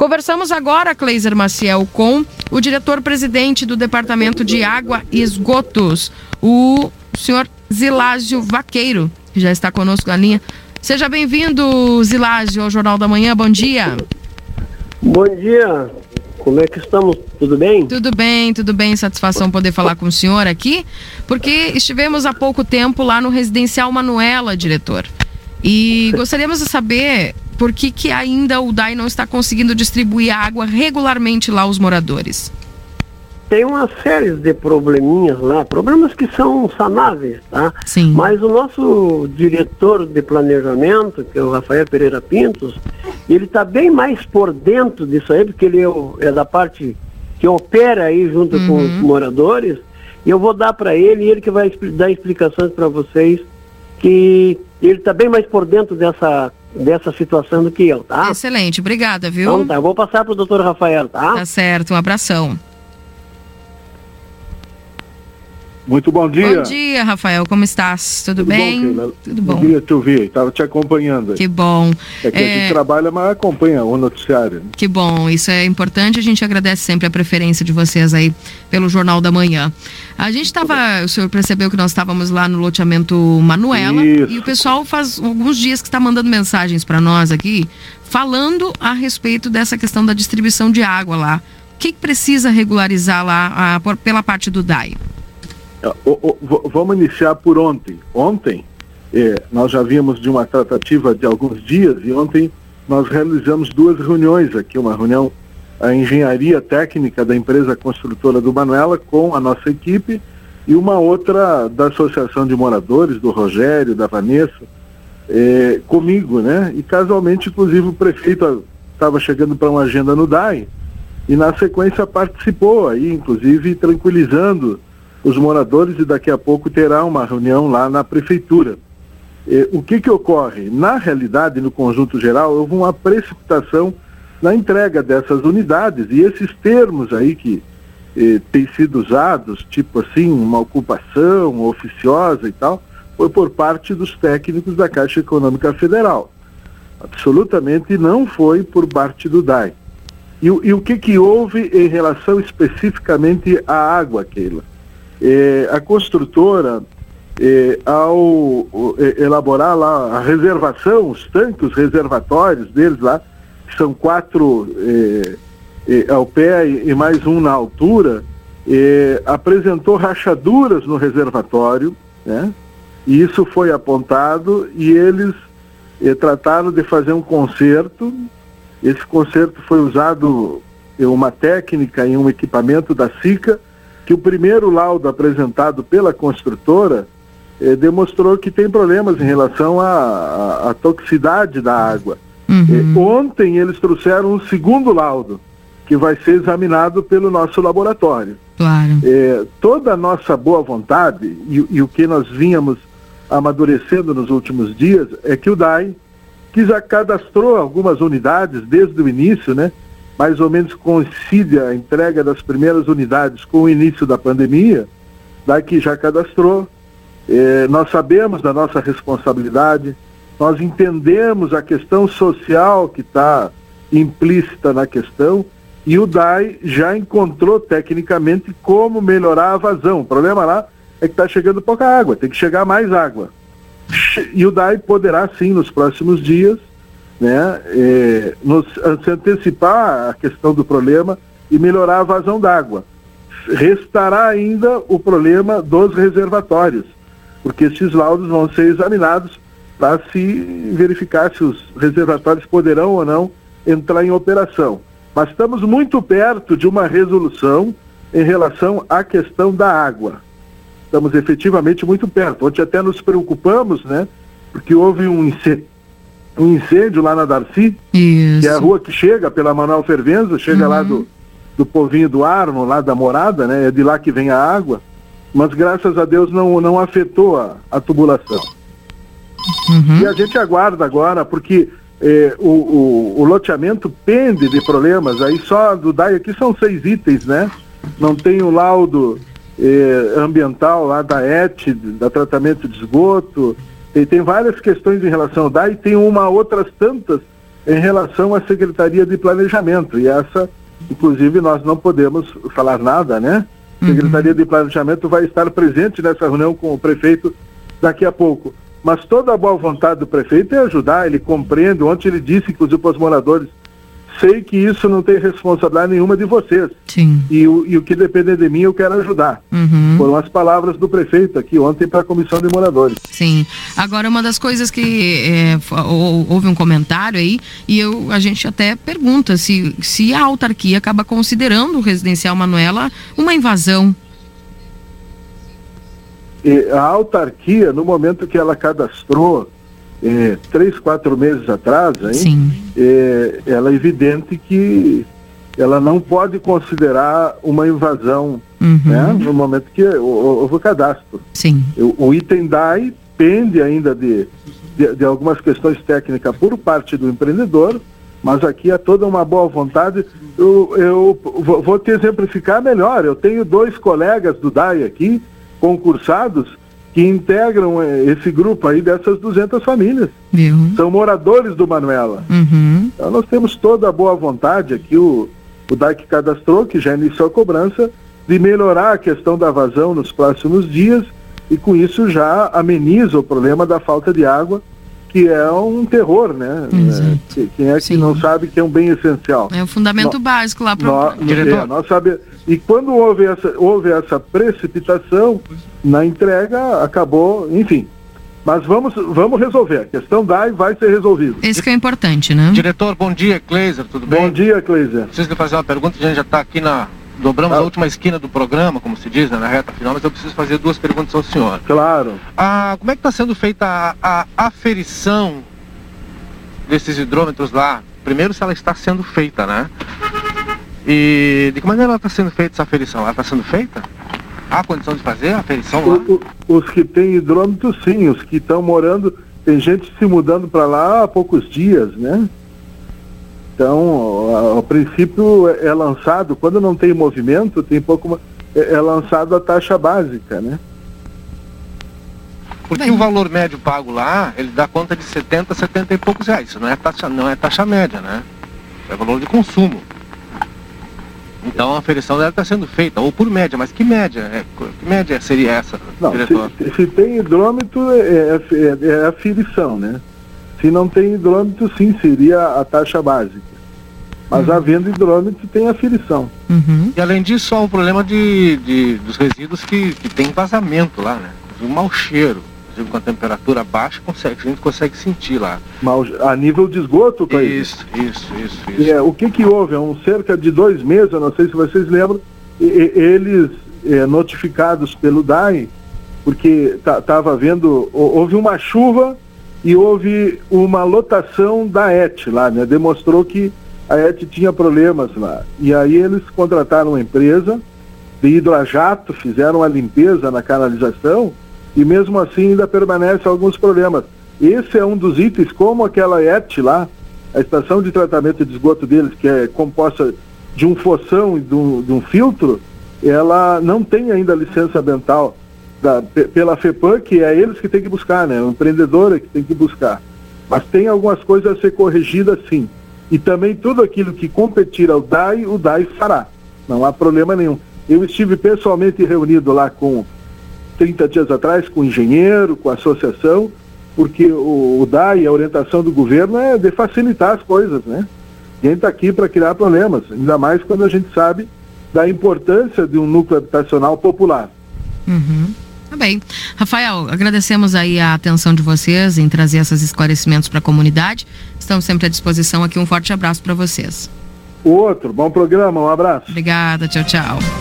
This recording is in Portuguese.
Conversamos agora, Cleiser Maciel, com o diretor-presidente do Departamento de Água e Esgotos, o senhor Zilásio Vaqueiro, que já está conosco na linha. Seja bem-vindo, Zilásio, ao Jornal da Manhã. Bom dia. Bom dia. Como é que estamos? Tudo bem? Tudo bem, tudo bem. Satisfação poder falar com o senhor aqui, porque estivemos há pouco tempo lá no Residencial Manuela, diretor. E gostaríamos de saber por que, que ainda o DAI não está conseguindo distribuir água regularmente lá aos moradores tem uma série de probleminhas lá, problemas que são sanáveis, tá? Sim. Mas o nosso diretor de planejamento, que é o Rafael Pereira Pintos, ele está bem mais por dentro disso aí, porque ele é, o, é da parte que opera aí junto uhum. com os moradores, e eu vou dar para ele, ele que vai dar explicações para vocês, que ele está bem mais por dentro dessa dessa situação do que eu, tá? Excelente, obrigada, viu? Então tá, eu vou passar para o doutor Rafael, tá? Tá certo, um abração. Muito bom dia. Bom dia, Rafael. Como estás? Tudo, Tudo bem? Bom, Tudo bom. Bom dia, te ouvir. Estava te acompanhando. Aí. Que bom. É que é... a gente trabalha, mas acompanha o noticiário. Que bom. Isso é importante. A gente agradece sempre a preferência de vocês aí pelo Jornal da Manhã. A gente estava, o senhor percebeu que nós estávamos lá no loteamento Manuela Isso. e o pessoal faz alguns dias que está mandando mensagens para nós aqui falando a respeito dessa questão da distribuição de água lá. O que, que precisa regularizar lá a, pela parte do DAI? O, o, vamos iniciar por ontem. Ontem, eh, nós já vimos de uma tratativa de alguns dias e ontem nós realizamos duas reuniões aqui, uma reunião a engenharia técnica da empresa construtora do Manuela com a nossa equipe e uma outra da Associação de Moradores, do Rogério, da Vanessa, eh, comigo, né? E casualmente, inclusive, o prefeito estava chegando para uma agenda no DAI e na sequência participou aí, inclusive tranquilizando os moradores e daqui a pouco terá uma reunião lá na prefeitura. O que, que ocorre? Na realidade, no conjunto geral, houve uma precipitação na entrega dessas unidades e esses termos aí que eh, têm sido usados, tipo assim, uma ocupação oficiosa e tal, foi por parte dos técnicos da Caixa Econômica Federal. Absolutamente não foi por parte do DAI. E, e o que, que houve em relação especificamente à água, Keila? Eh, a construtora, eh, ao eh, elaborar lá a reservação, os tanques, os reservatórios deles lá, que são quatro ao pé e, mais um na altura, apresentou rachaduras no reservatório, né? E isso foi apontado e eles trataram de fazer um conserto. Esse conserto foi usado uma técnica e um equipamento da SICA que o primeiro laudo apresentado pela construtora eh, demonstrou que tem problemas em relação à, toxicidade da água. Uhum. Eh, ontem eles trouxeram um segundo laudo, que vai ser examinado pelo nosso laboratório. Claro. Eh, toda a nossa boa vontade e, e, o que nós vínhamos amadurecendo nos últimos dias é que o DAI, que já cadastrou algumas unidades desde o início, né? Mais ou menos coincide a entrega das primeiras unidades com o início da pandemia, daqui já cadastrou. Eh, nós sabemos da nossa responsabilidade, nós entendemos a questão social que está implícita na questão e o DAI já encontrou tecnicamente como melhorar a vazão. O problema lá é que está chegando pouca água, tem que chegar mais água. E o DAI poderá sim, nos próximos dias, né, nos, se antecipar a questão do problema e melhorar a vazão d'água. Restará ainda o problema dos reservatórios, porque esses laudos vão ser examinados para se verificar se os reservatórios poderão ou não entrar em operação. Mas estamos muito perto de uma resolução em relação à questão da água. Estamos efetivamente muito perto. Ontem até nos preocupamos, né? Porque houve um incêndio um incêndio lá na Darcy, Isso. que é a rua que chega pela Manuel Fervenza, chega uhum. lá do, do povinho do Arno, lá da Morada, né? É de lá que vem a água. Mas graças a Deus não, não afetou a, a tubulação. Uhum. E a gente aguarda agora, porque eh, o, o, o, loteamento pende de problemas, aí só do DAI aqui são seis itens, né? Não tem o laudo eh, ambiental lá da ET, da tratamento de esgoto, tem, tem várias questões em relação ao DAI, tem uma outras tantas em relação à Secretaria de Planejamento. E essa, inclusive, nós não podemos falar nada, né? A uhum. Secretaria de Planejamento vai estar presente nessa reunião com o prefeito daqui a pouco. Mas toda a boa vontade do prefeito é ajudar, ele compreende. Ontem ele disse, inclusive, para os moradores, sei que isso não tem responsabilidade nenhuma de vocês. Sim. E, o, e o que depender de mim, eu quero ajudar. Uhum. Foram as palavras do prefeito aqui ontem para a comissão de moradores. Sim. Agora, uma das coisas que é, houve um comentário aí, e eu, a gente até pergunta se, se a autarquia acaba considerando o residencial Manuela uma invasão. A autarquia, no momento que ela cadastrou é, três, quatro meses atrás, hein, é, ela é evidente que ela não pode considerar uma invasão uhum. né, no momento que houve o cadastro. Sim. O, o item DAI pende ainda de, de, de, algumas questões técnicas por parte do empreendedor, mas aqui é toda uma boa vontade. Eu, eu vou te exemplificar melhor. Eu tenho dois colegas do DAI aqui, concursados, que integram eh, esse grupo aí dessas 200 famílias. Viu? São moradores do Manuela. Uhum. Então nós temos toda a boa vontade aqui, o, o DAC cadastrou, que já iniciou a cobrança, de melhorar a questão da vazão nos próximos dias e com isso já ameniza o problema da falta de água que é um terror, né? É, quem é que Sim. não sabe que é um bem essencial? É o fundamento no, básico lá para o diretor. É, nós sabe, e quando houve essa, houve essa precipitação na entrega, acabou, enfim. Mas vamos, vamos resolver. A questão da e vai ser resolvida. Esse que é importante, né? Diretor, bom dia, Kleiser, tudo bem? Bom dia, Kleiser. Preciso lhe fazer uma pergunta, a gente já está aqui na, Dobramos ah. a última esquina do programa, como se diz, né, na reta final, mas eu preciso fazer duas perguntas ao senhor. Claro. Ah, como é que está sendo feita a, a aferição desses hidrômetros lá? Primeiro, se ela está sendo feita, né? E de que maneira ela está sendo feita essa aferição? Ela está sendo feita? Há condição de fazer a aferição lá? O, o, os que têm hidrômetro, sim. Os que estão morando, tem gente se mudando para lá há poucos dias, né? Então, a, princípio é, é lançado, quando não tem movimento, tem pouco é, é lançado a taxa básica, né? Porque Bem. o valor médio pago lá, ele dá conta de 70, 70 e poucos reais. Isso não é taxa, não é taxa média, né? É valor de consumo. Então a aferição deve estar sendo feita, ou por média, mas que média? É, que média seria essa, não, diretor? Se, se tem hidrômetro, é, é, é, é aferição, né? Se não tem hidrômetro, sim, seria a taxa básica. Mas uhum. havendo hidrômetro, tem aferição. Uhum. E além disso, há um problema de, de dos resíduos que, que tem vazamento lá, né? Um mau cheiro. Com a temperatura baixa, consegue, a gente consegue sentir lá. Mal, a nível de esgoto, Cleiton? Isso, isso, isso. isso. É, o que que houve? Há um cerca de dois meses, eu não sei se vocês lembram, e, e, eles é, notificados pelo DAI, porque estava havendo, houve uma chuva e houve uma lotação da ET lá, né? Demonstrou que a ET tinha problemas lá. E aí eles contrataram uma empresa de hidrojato, fizeram a limpeza na canalização e mesmo assim ainda permanecem alguns problemas. Esse é um dos itens, como aquela ET lá, a estação de tratamento de esgoto deles, que é composta de um fossão e de um, de um filtro, ela não tem ainda licença ambiental da, pela FEPAM, que é eles que tem que buscar, né? O empreendedor é que tem que buscar. Mas tem algumas coisas a ser corrigidas sim. E também tudo aquilo que competir ao DAI, o DAI fará. Não há problema nenhum. Eu estive pessoalmente reunido lá com 30 dias atrás com o engenheiro, com a associação, porque o, o DAI, a orientação do governo é de facilitar as coisas, né? Ninguém está aqui para criar problemas, ainda mais quando a gente sabe da importância de um núcleo habitacional popular. Uhum. Tá bem. Rafael, agradecemos aí a atenção de vocês em trazer esses esclarecimentos para a comunidade. Estamos sempre à disposição aqui. Um forte abraço para vocês. Outro, bom programa, um abraço. Obrigada, tchau, tchau.